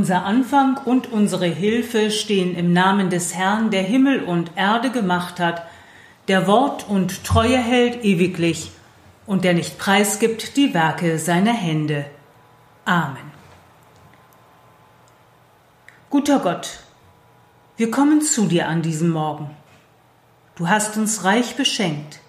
unser Anfang und unsere Hilfe stehen im Namen des Herrn, der Himmel und Erde gemacht hat, der Wort und Treue hält ewiglich und der nicht preisgibt die Werke seiner Hände. Amen. Guter Gott, wir kommen zu dir an diesem Morgen. Du hast uns reich beschenkt.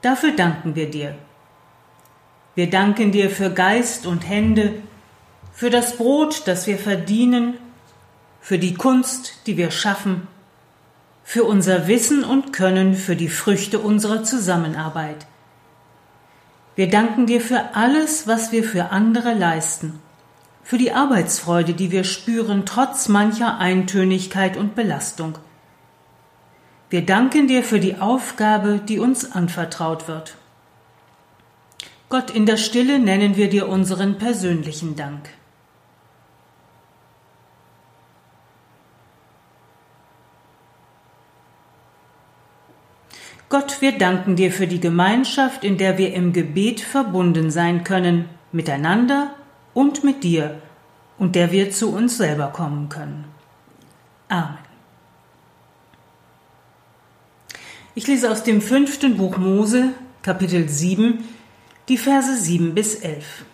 Dafür danken wir dir. Wir danken dir für Geist und Hände, für das Brot, das wir verdienen, für die Kunst, die wir schaffen, für unser Wissen und Können, für die Früchte unserer Zusammenarbeit. Wir danken dir für alles, was wir für andere leisten, für die Arbeitsfreude, die wir spüren, trotz mancher Eintönigkeit und Belastung. Wir danken dir für die Aufgabe, die uns anvertraut wird. Gott, in der Stille nennen wir dir unseren persönlichen Dank. Gott, wir danken dir für die Gemeinschaft, in der wir im Gebet verbunden sein können, miteinander und mit dir, und der wir zu uns selber kommen können. Amen. Ich lese aus dem fünften Buch Mose, Kapitel 7, die Verse 7 bis 11.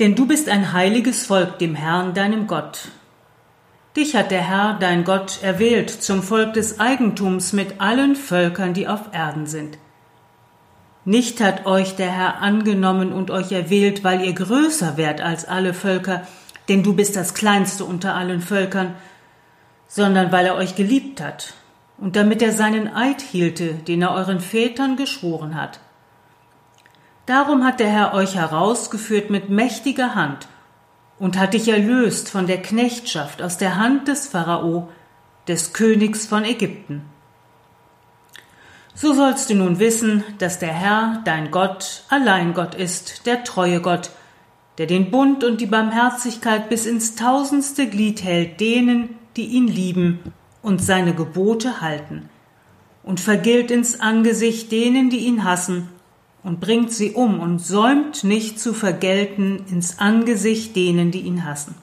Denn du bist ein heiliges Volk dem Herrn, deinem Gott, Dich hat der Herr, dein Gott, erwählt zum Volk des Eigentums mit allen Völkern, die auf Erden sind. Nicht hat euch der Herr angenommen und euch erwählt, weil ihr größer wärt als alle Völker, denn du bist das kleinste unter allen Völkern, sondern weil er euch geliebt hat und damit er seinen Eid hielte, den er euren Vätern geschworen hat. Darum hat der Herr euch herausgeführt mit mächtiger Hand und hat dich erlöst von der Knechtschaft aus der Hand des Pharao, des Königs von Ägypten. So sollst du nun wissen, dass der Herr, dein Gott, allein Gott ist, der treue Gott, der den Bund und die Barmherzigkeit bis ins tausendste Glied hält denen, die ihn lieben und seine Gebote halten, und vergilt ins Angesicht denen, die ihn hassen und bringt sie um und säumt nicht zu vergelten ins Angesicht denen, die ihn hassen.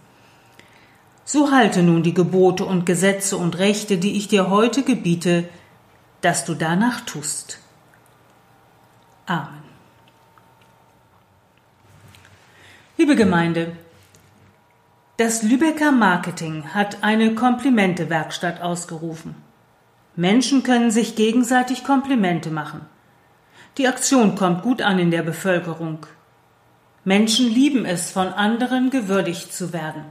So halte nun die Gebote und Gesetze und Rechte, die ich dir heute gebiete, dass du danach tust. Amen. Liebe Gemeinde, das Lübecker Marketing hat eine Komplimente-Werkstatt ausgerufen. Menschen können sich gegenseitig Komplimente machen. Die Aktion kommt gut an in der Bevölkerung. Menschen lieben es, von anderen gewürdigt zu werden.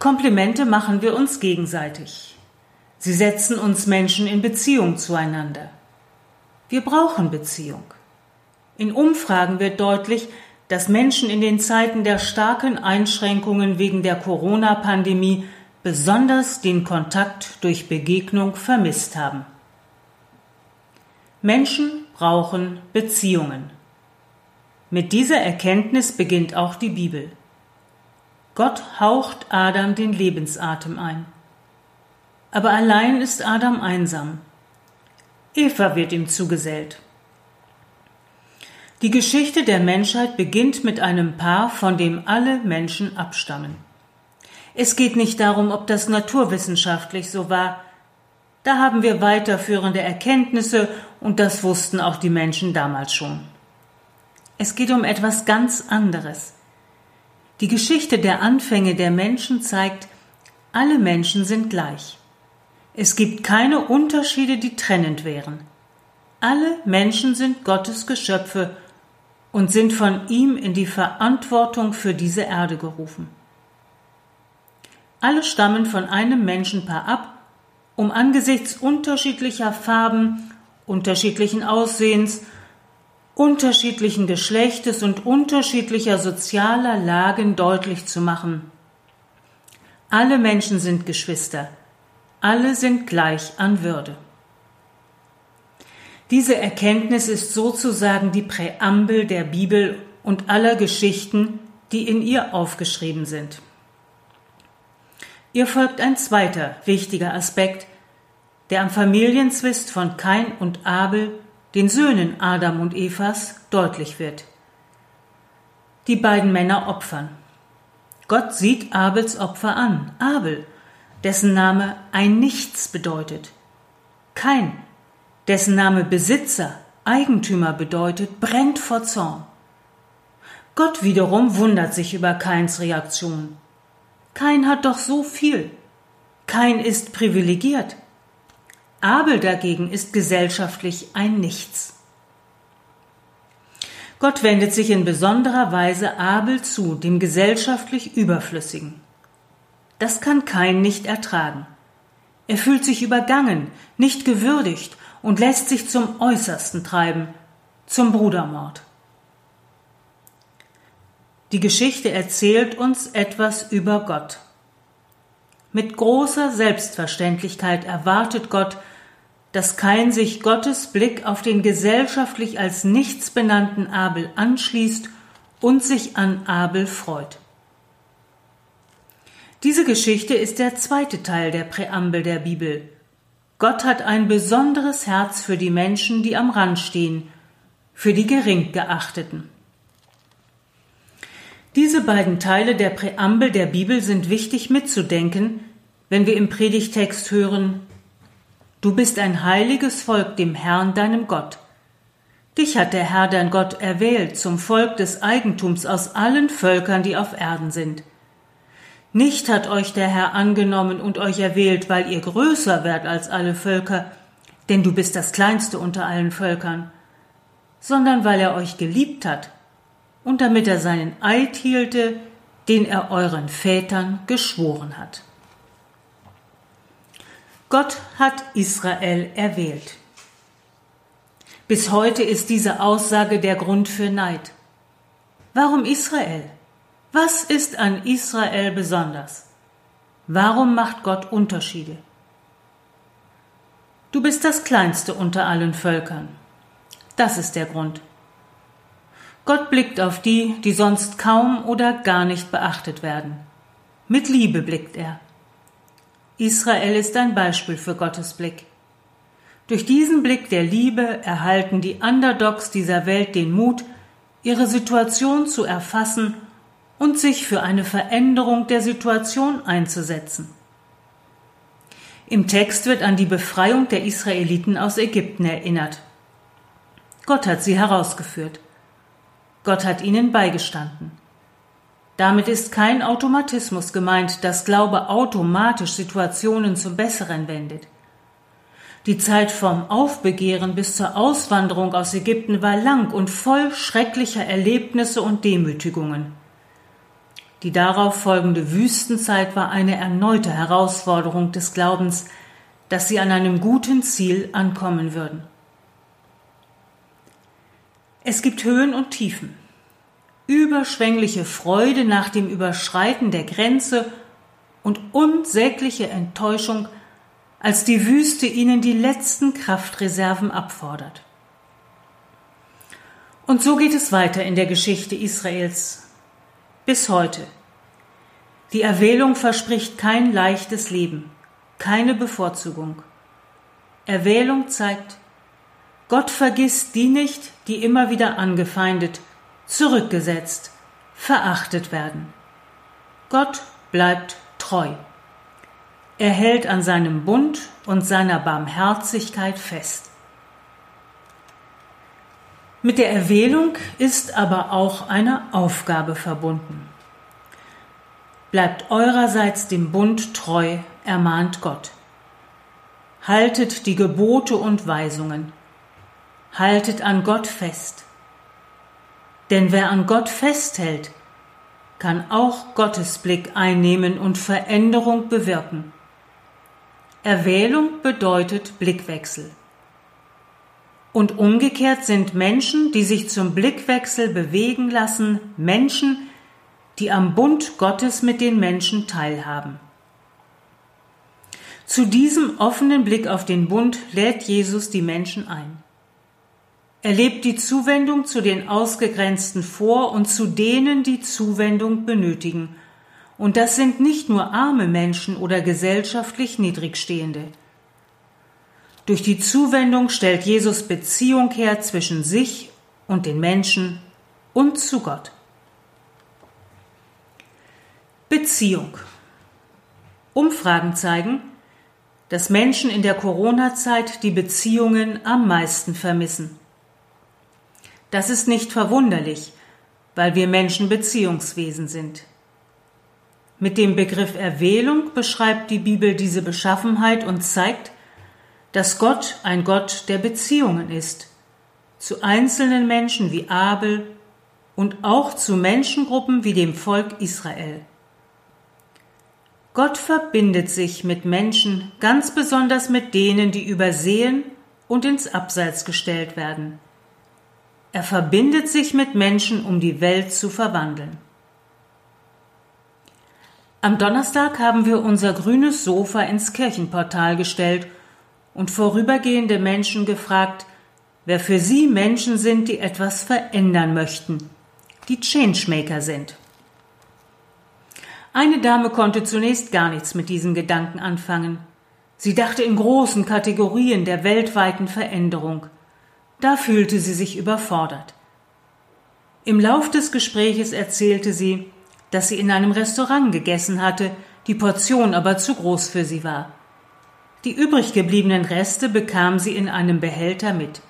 Komplimente machen wir uns gegenseitig. Sie setzen uns Menschen in Beziehung zueinander. Wir brauchen Beziehung. In Umfragen wird deutlich, dass Menschen in den Zeiten der starken Einschränkungen wegen der Corona-Pandemie besonders den Kontakt durch Begegnung vermisst haben. Menschen brauchen Beziehungen. Mit dieser Erkenntnis beginnt auch die Bibel. Gott haucht Adam den Lebensatem ein. Aber allein ist Adam einsam. Eva wird ihm zugesellt. Die Geschichte der Menschheit beginnt mit einem Paar, von dem alle Menschen abstammen. Es geht nicht darum, ob das naturwissenschaftlich so war, da haben wir weiterführende Erkenntnisse und das wussten auch die Menschen damals schon. Es geht um etwas ganz anderes. Die Geschichte der Anfänge der Menschen zeigt, alle Menschen sind gleich. Es gibt keine Unterschiede, die trennend wären. Alle Menschen sind Gottes Geschöpfe und sind von ihm in die Verantwortung für diese Erde gerufen. Alle stammen von einem Menschenpaar ab um angesichts unterschiedlicher Farben, unterschiedlichen Aussehens, unterschiedlichen Geschlechtes und unterschiedlicher sozialer Lagen deutlich zu machen. Alle Menschen sind Geschwister, alle sind gleich an Würde. Diese Erkenntnis ist sozusagen die Präambel der Bibel und aller Geschichten, die in ihr aufgeschrieben sind. Ihr folgt ein zweiter wichtiger Aspekt, der am Familienzwist von Kain und Abel, den Söhnen Adam und Evas, deutlich wird. Die beiden Männer opfern. Gott sieht Abels Opfer an. Abel, dessen Name ein Nichts bedeutet. Kein, dessen Name Besitzer, Eigentümer bedeutet, brennt vor Zorn. Gott wiederum wundert sich über Kains Reaktion. Kain hat doch so viel. Kain ist privilegiert. Abel dagegen ist gesellschaftlich ein Nichts. Gott wendet sich in besonderer Weise Abel zu, dem gesellschaftlich Überflüssigen. Das kann Kain nicht ertragen. Er fühlt sich übergangen, nicht gewürdigt und lässt sich zum Äußersten treiben, zum Brudermord. Die Geschichte erzählt uns etwas über Gott. Mit großer Selbstverständlichkeit erwartet Gott, dass Kain sich Gottes Blick auf den gesellschaftlich als nichts benannten Abel anschließt und sich an Abel freut. Diese Geschichte ist der zweite Teil der Präambel der Bibel. Gott hat ein besonderes Herz für die Menschen, die am Rand stehen, für die gering geachteten. Diese beiden Teile der Präambel der Bibel sind wichtig mitzudenken, wenn wir im Predigtext hören, Du bist ein heiliges Volk dem Herrn, deinem Gott. Dich hat der Herr, dein Gott, erwählt zum Volk des Eigentums aus allen Völkern, die auf Erden sind. Nicht hat euch der Herr angenommen und euch erwählt, weil ihr größer werdet als alle Völker, denn du bist das kleinste unter allen Völkern, sondern weil er euch geliebt hat und damit er seinen Eid hielte, den er euren Vätern geschworen hat. Gott hat Israel erwählt. Bis heute ist diese Aussage der Grund für Neid. Warum Israel? Was ist an Israel besonders? Warum macht Gott Unterschiede? Du bist das Kleinste unter allen Völkern. Das ist der Grund. Gott blickt auf die, die sonst kaum oder gar nicht beachtet werden. Mit Liebe blickt er. Israel ist ein Beispiel für Gottes Blick. Durch diesen Blick der Liebe erhalten die Underdogs dieser Welt den Mut, ihre Situation zu erfassen und sich für eine Veränderung der Situation einzusetzen. Im Text wird an die Befreiung der Israeliten aus Ägypten erinnert. Gott hat sie herausgeführt. Gott hat ihnen beigestanden. Damit ist kein Automatismus gemeint, dass Glaube automatisch Situationen zum Besseren wendet. Die Zeit vom Aufbegehren bis zur Auswanderung aus Ägypten war lang und voll schrecklicher Erlebnisse und Demütigungen. Die darauf folgende Wüstenzeit war eine erneute Herausforderung des Glaubens, dass sie an einem guten Ziel ankommen würden. Es gibt Höhen und Tiefen, überschwängliche Freude nach dem Überschreiten der Grenze und unsägliche Enttäuschung, als die Wüste ihnen die letzten Kraftreserven abfordert. Und so geht es weiter in der Geschichte Israels bis heute. Die Erwählung verspricht kein leichtes Leben, keine Bevorzugung. Erwählung zeigt, Gott vergisst die nicht, die immer wieder angefeindet, zurückgesetzt, verachtet werden. Gott bleibt treu. Er hält an seinem Bund und seiner Barmherzigkeit fest. Mit der Erwählung ist aber auch eine Aufgabe verbunden. Bleibt eurerseits dem Bund treu, ermahnt Gott. Haltet die Gebote und Weisungen, haltet an Gott fest. Denn wer an Gott festhält, kann auch Gottes Blick einnehmen und Veränderung bewirken. Erwählung bedeutet Blickwechsel. Und umgekehrt sind Menschen, die sich zum Blickwechsel bewegen lassen, Menschen, die am Bund Gottes mit den Menschen teilhaben. Zu diesem offenen Blick auf den Bund lädt Jesus die Menschen ein. Er lebt die Zuwendung zu den Ausgegrenzten vor und zu denen, die Zuwendung benötigen. Und das sind nicht nur arme Menschen oder gesellschaftlich Niedrigstehende. Durch die Zuwendung stellt Jesus Beziehung her zwischen sich und den Menschen und zu Gott. Beziehung. Umfragen zeigen, dass Menschen in der Corona-Zeit die Beziehungen am meisten vermissen. Das ist nicht verwunderlich, weil wir Menschen Beziehungswesen sind. Mit dem Begriff Erwählung beschreibt die Bibel diese Beschaffenheit und zeigt, dass Gott ein Gott der Beziehungen ist, zu einzelnen Menschen wie Abel und auch zu Menschengruppen wie dem Volk Israel. Gott verbindet sich mit Menschen, ganz besonders mit denen, die übersehen und ins Abseits gestellt werden. Er verbindet sich mit Menschen, um die Welt zu verwandeln. Am Donnerstag haben wir unser grünes Sofa ins Kirchenportal gestellt und vorübergehende Menschen gefragt, wer für sie Menschen sind, die etwas verändern möchten, die Changemaker sind. Eine Dame konnte zunächst gar nichts mit diesen Gedanken anfangen. Sie dachte in großen Kategorien der weltweiten Veränderung. Da fühlte sie sich überfordert. Im Lauf des Gespräches erzählte sie, dass sie in einem Restaurant gegessen hatte, die Portion aber zu groß für sie war. Die übrig gebliebenen Reste bekam sie in einem Behälter mit.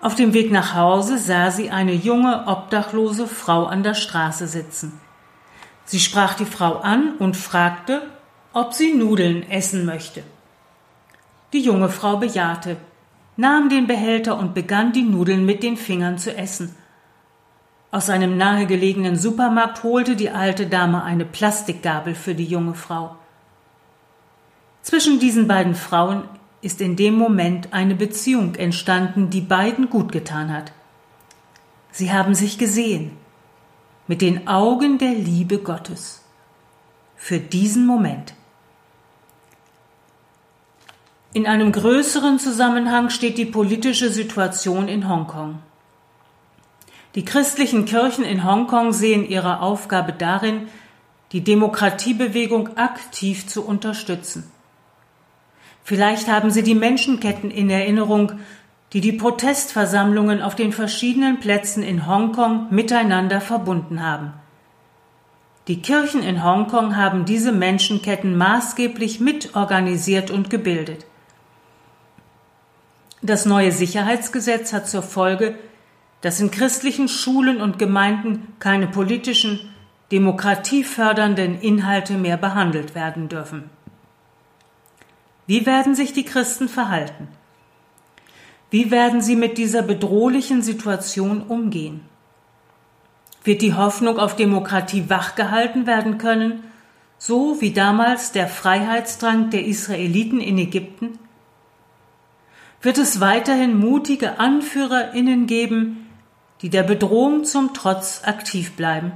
Auf dem Weg nach Hause sah sie eine junge, obdachlose Frau an der Straße sitzen. Sie sprach die Frau an und fragte, ob sie Nudeln essen möchte. Die junge Frau bejahte, nahm den Behälter und begann die Nudeln mit den Fingern zu essen. Aus einem nahegelegenen Supermarkt holte die alte Dame eine Plastikgabel für die junge Frau. Zwischen diesen beiden Frauen ist in dem Moment eine Beziehung entstanden, die beiden gut getan hat. Sie haben sich gesehen, mit den Augen der Liebe Gottes für diesen Moment. In einem größeren Zusammenhang steht die politische Situation in Hongkong. Die christlichen Kirchen in Hongkong sehen ihre Aufgabe darin, die Demokratiebewegung aktiv zu unterstützen. Vielleicht haben Sie die Menschenketten in Erinnerung, die die Protestversammlungen auf den verschiedenen Plätzen in Hongkong miteinander verbunden haben. Die Kirchen in Hongkong haben diese Menschenketten maßgeblich mitorganisiert und gebildet. Das neue Sicherheitsgesetz hat zur Folge, dass in christlichen Schulen und Gemeinden keine politischen, demokratiefördernden Inhalte mehr behandelt werden dürfen. Wie werden sich die Christen verhalten? Wie werden sie mit dieser bedrohlichen Situation umgehen? Wird die Hoffnung auf Demokratie wachgehalten werden können, so wie damals der Freiheitsdrang der Israeliten in Ägypten? Wird es weiterhin mutige Anführerinnen geben, die der Bedrohung zum Trotz aktiv bleiben?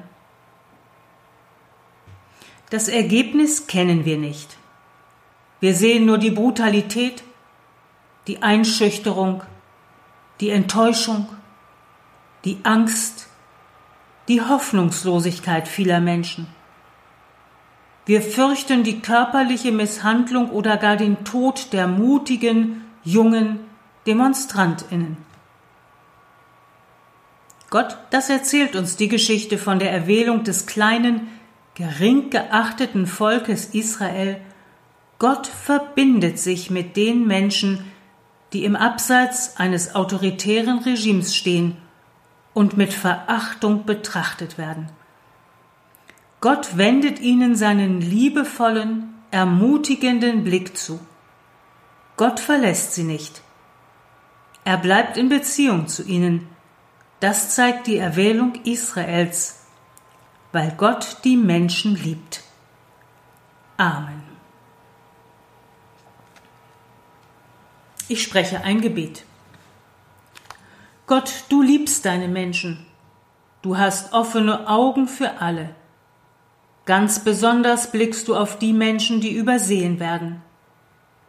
Das Ergebnis kennen wir nicht. Wir sehen nur die Brutalität, die Einschüchterung, die Enttäuschung, die Angst, die Hoffnungslosigkeit vieler Menschen. Wir fürchten die körperliche Misshandlung oder gar den Tod der mutigen, jungen Demonstrantinnen. Gott, das erzählt uns die Geschichte von der Erwählung des kleinen, gering geachteten Volkes Israel Gott verbindet sich mit den Menschen, die im Abseits eines autoritären Regimes stehen und mit Verachtung betrachtet werden. Gott wendet ihnen seinen liebevollen, ermutigenden Blick zu. Gott verlässt sie nicht. Er bleibt in Beziehung zu ihnen. Das zeigt die Erwählung Israels, weil Gott die Menschen liebt. Amen. Ich spreche ein Gebet. Gott, du liebst deine Menschen. Du hast offene Augen für alle. Ganz besonders blickst du auf die Menschen, die übersehen werden.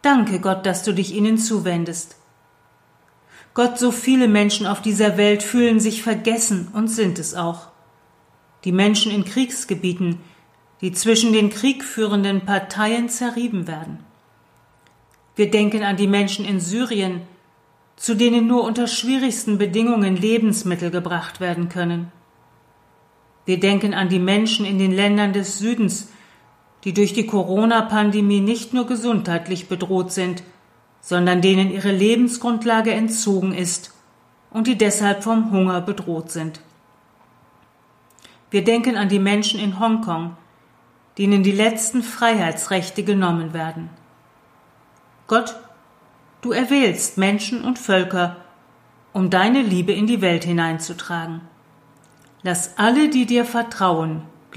Danke, Gott, dass du dich ihnen zuwendest. Gott, so viele Menschen auf dieser Welt fühlen sich vergessen und sind es auch. Die Menschen in Kriegsgebieten, die zwischen den kriegführenden Parteien zerrieben werden. Wir denken an die Menschen in Syrien, zu denen nur unter schwierigsten Bedingungen Lebensmittel gebracht werden können. Wir denken an die Menschen in den Ländern des Südens, die durch die Corona-Pandemie nicht nur gesundheitlich bedroht sind, sondern denen ihre Lebensgrundlage entzogen ist und die deshalb vom Hunger bedroht sind. Wir denken an die Menschen in Hongkong, denen die letzten Freiheitsrechte genommen werden. Gott, du erwählst Menschen und Völker, um deine Liebe in die Welt hineinzutragen. Lass alle, die dir vertrauen,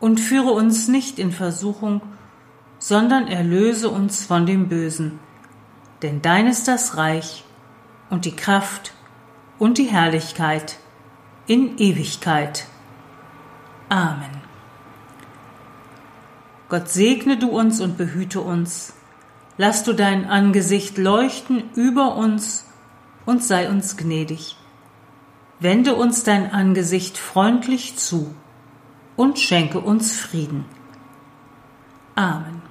Und führe uns nicht in Versuchung, sondern erlöse uns von dem Bösen. Denn dein ist das Reich und die Kraft und die Herrlichkeit in Ewigkeit. Amen. Gott segne du uns und behüte uns. Lass du dein Angesicht leuchten über uns und sei uns gnädig. Wende uns dein Angesicht freundlich zu und schenke uns Frieden. Amen.